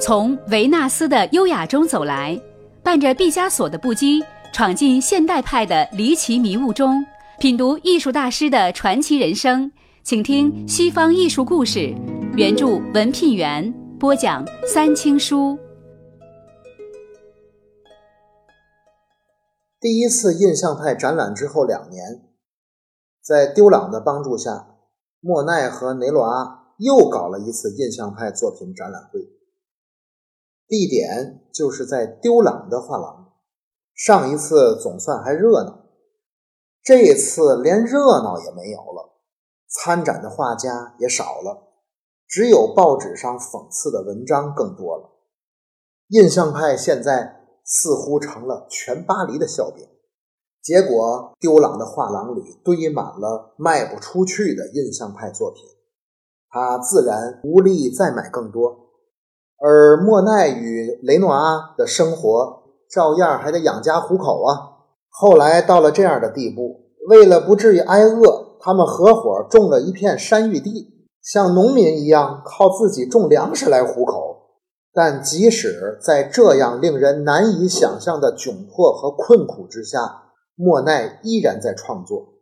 从维纳斯的优雅中走来，伴着毕加索的不羁，闯进现代派的离奇迷雾中，品读艺术大师的传奇人生。请听《西方艺术故事》，原著文聘元播讲，三清书。第一次印象派展览之后两年，在丢朗的帮助下，莫奈和雷诺阿又搞了一次印象派作品展览会。地点就是在丢朗的画廊。上一次总算还热闹，这次连热闹也没有了。参展的画家也少了，只有报纸上讽刺的文章更多了。印象派现在似乎成了全巴黎的笑柄。结果，丢朗的画廊里堆满了卖不出去的印象派作品，他自然无力再买更多。而莫奈与雷诺阿的生活照样还得养家糊口啊。后来到了这样的地步，为了不至于挨饿，他们合伙种了一片山芋地，像农民一样靠自己种粮食来糊口。但即使在这样令人难以想象的窘迫和困苦之下，莫奈依然在创作。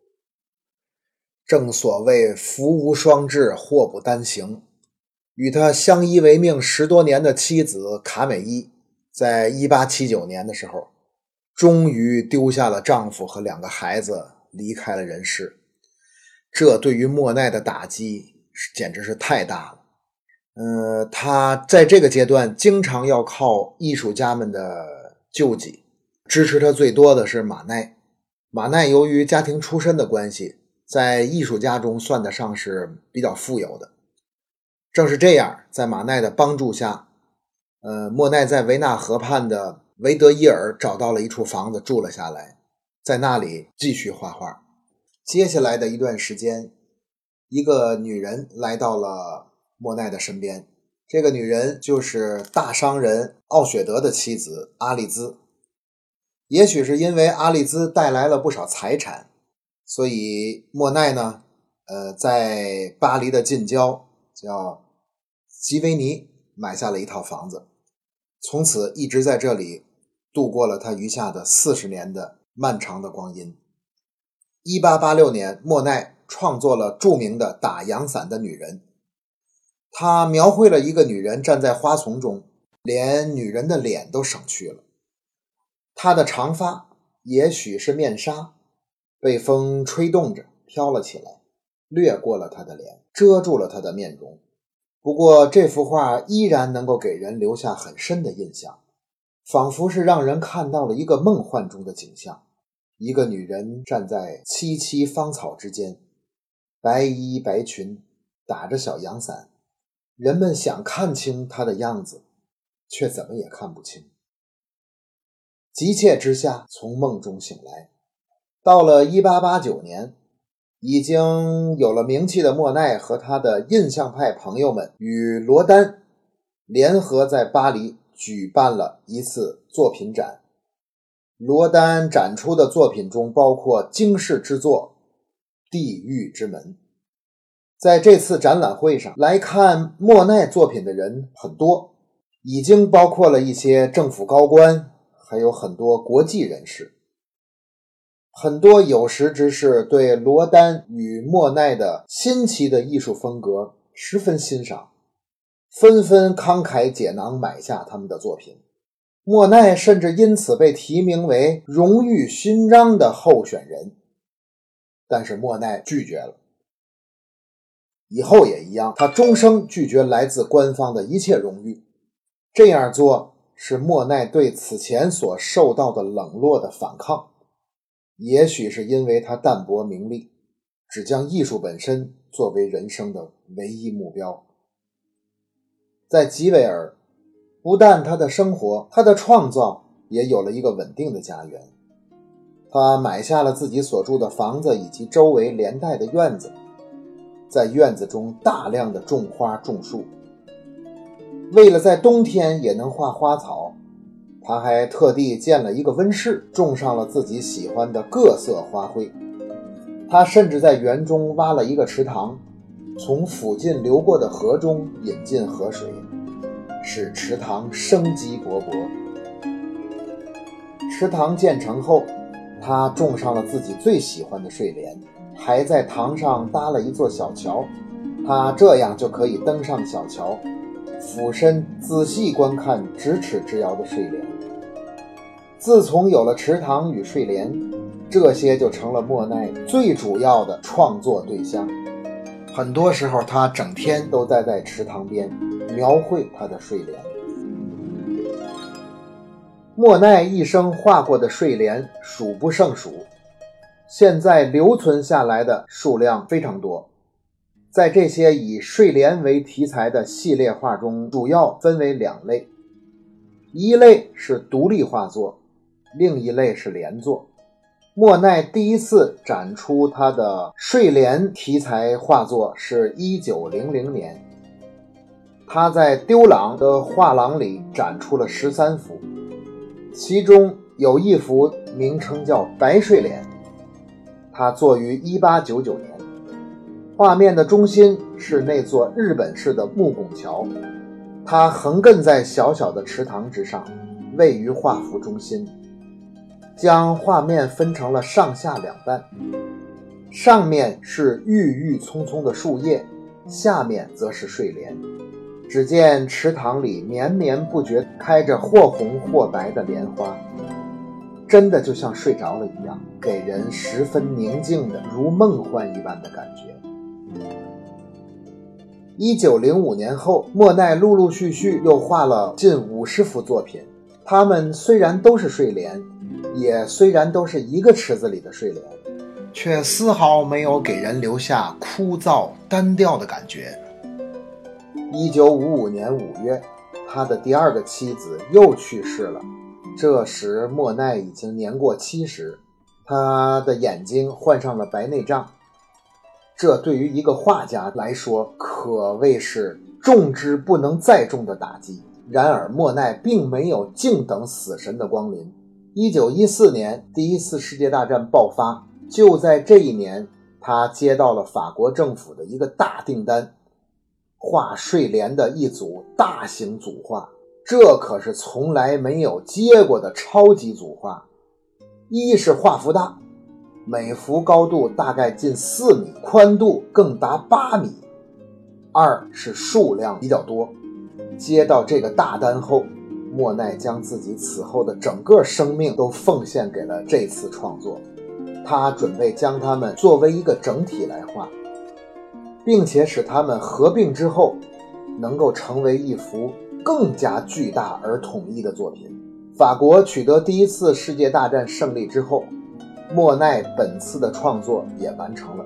正所谓“福无双至，祸不单行”。与他相依为命十多年的妻子卡美伊，在一八七九年的时候，终于丢下了丈夫和两个孩子，离开了人世。这对于莫奈的打击简直是太大了。呃，他在这个阶段经常要靠艺术家们的救济，支持他最多的是马奈。马奈由于家庭出身的关系，在艺术家中算得上是比较富有的。正是这样，在马奈的帮助下，呃，莫奈在维纳河畔的维德伊尔找到了一处房子住了下来，在那里继续画画。接下来的一段时间，一个女人来到了莫奈的身边，这个女人就是大商人奥雪德的妻子阿丽兹。也许是因为阿丽兹带来了不少财产，所以莫奈呢，呃，在巴黎的近郊叫。吉维尼买下了一套房子，从此一直在这里度过了他余下的四十年的漫长的光阴。一八八六年，莫奈创作了著名的《打阳伞的女人》，他描绘了一个女人站在花丛中，连女人的脸都省去了。她的长发也许是面纱，被风吹动着飘了起来，掠过了她的脸，遮住了她的面容。不过，这幅画依然能够给人留下很深的印象，仿佛是让人看到了一个梦幻中的景象：一个女人站在萋萋芳草之间，白衣白裙，打着小阳伞。人们想看清她的样子，却怎么也看不清。急切之下，从梦中醒来，到了一八八九年。已经有了名气的莫奈和他的印象派朋友们与罗丹联合在巴黎举办了一次作品展。罗丹展出的作品中包括惊世之作《地狱之门》。在这次展览会上来看莫奈作品的人很多，已经包括了一些政府高官，还有很多国际人士。很多有识之士对罗丹与莫奈的新奇的艺术风格十分欣赏，纷纷慷慨解囊买下他们的作品。莫奈甚至因此被提名为荣誉勋章的候选人，但是莫奈拒绝了。以后也一样，他终生拒绝来自官方的一切荣誉。这样做是莫奈对此前所受到的冷落的反抗。也许是因为他淡泊名利，只将艺术本身作为人生的唯一目标。在吉维尔，不但他的生活、他的创造也有了一个稳定的家园。他买下了自己所住的房子以及周围连带的院子，在院子中大量的种花种树，为了在冬天也能画花草。他还特地建了一个温室，种上了自己喜欢的各色花卉。他甚至在园中挖了一个池塘，从附近流过的河中引进河水，使池塘生机勃勃。池塘建成后，他种上了自己最喜欢的睡莲，还在塘上搭了一座小桥。他这样就可以登上小桥，俯身仔细观看咫尺之遥的睡莲。自从有了池塘与睡莲，这些就成了莫奈最主要的创作对象。很多时候，他整天都待在池塘边，描绘他的睡莲。莫奈一生画过的睡莲数不胜数，现在留存下来的数量非常多。在这些以睡莲为题材的系列画中，主要分为两类：一类是独立画作，另一类是连作。莫奈第一次展出他的睡莲题材画作是一九零零年，他在丢朗的画廊里展出了十三幅。其中有一幅名称叫《白睡莲》，它作于1899年。画面的中心是那座日本式的木拱桥，它横亘在小小的池塘之上，位于画幅中心，将画面分成了上下两半。上面是郁郁葱葱的树叶，下面则是睡莲。只见池塘里绵绵不绝开着或红或白的莲花，真的就像睡着了一样，给人十分宁静的如梦幻一般的感觉。一九零五年后，莫奈陆陆续续又画了近五十幅作品，它们虽然都是睡莲，也虽然都是一个池子里的睡莲，却丝毫没有给人留下枯燥单调的感觉。一九五五年五月，他的第二个妻子又去世了。这时，莫奈已经年过七十，他的眼睛患上了白内障。这对于一个画家来说，可谓是重之不能再重的打击。然而，莫奈并没有静等死神的光临。一九一四年，第一次世界大战爆发，就在这一年，他接到了法国政府的一个大订单。画睡莲的一组大型组画，这可是从来没有接过的超级组画。一是画幅大，每幅高度大概近四米，宽度更达八米；二是数量比较多。接到这个大单后，莫奈将自己此后的整个生命都奉献给了这次创作。他准备将它们作为一个整体来画。并且使它们合并之后，能够成为一幅更加巨大而统一的作品。法国取得第一次世界大战胜利之后，莫奈本次的创作也完成了。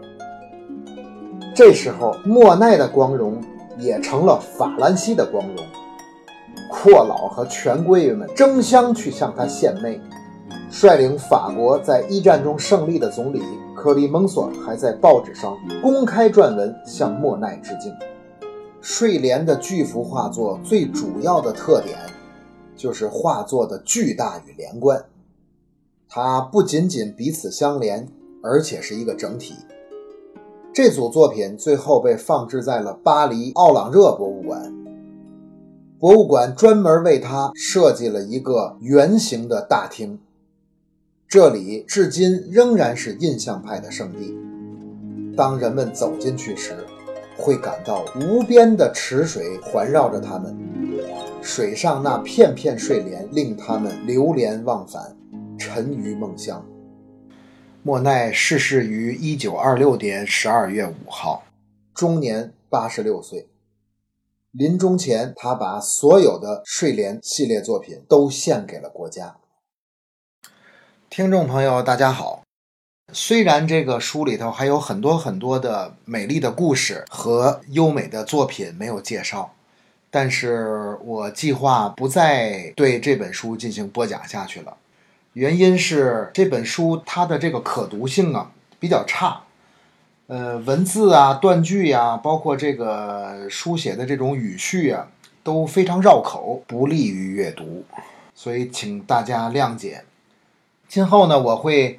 这时候，莫奈的光荣也成了法兰西的光荣，阔佬和权贵们争相去向他献媚。率领法国在一战中胜利的总理克里蒙索还在报纸上公开撰文向莫奈致敬。睡莲的巨幅画作最主要的特点就是画作的巨大与连贯，它不仅仅彼此相连，而且是一个整体。这组作品最后被放置在了巴黎奥朗热博物馆，博物馆专门为它设计了一个圆形的大厅。这里至今仍然是印象派的圣地。当人们走进去时，会感到无边的池水环绕着他们，水上那片片睡莲令他们流连忘返，沉于梦乡。莫奈逝世于一九二六年十二月五号，终年八十六岁。临终前，他把所有的睡莲系列作品都献给了国家。听众朋友，大家好。虽然这个书里头还有很多很多的美丽的故事和优美的作品没有介绍，但是我计划不再对这本书进行播讲下去了。原因是这本书它的这个可读性啊比较差，呃，文字啊、断句呀，包括这个书写的这种语序啊，都非常绕口，不利于阅读，所以请大家谅解。今后呢，我会，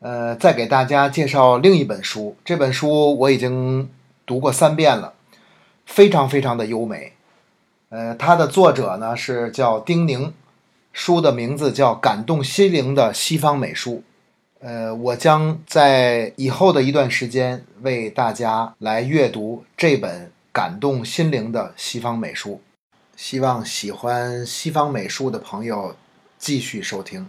呃，再给大家介绍另一本书。这本书我已经读过三遍了，非常非常的优美。呃，它的作者呢是叫丁宁，书的名字叫《感动心灵的西方美术》。呃，我将在以后的一段时间为大家来阅读这本感动心灵的西方美术，希望喜欢西方美术的朋友继续收听。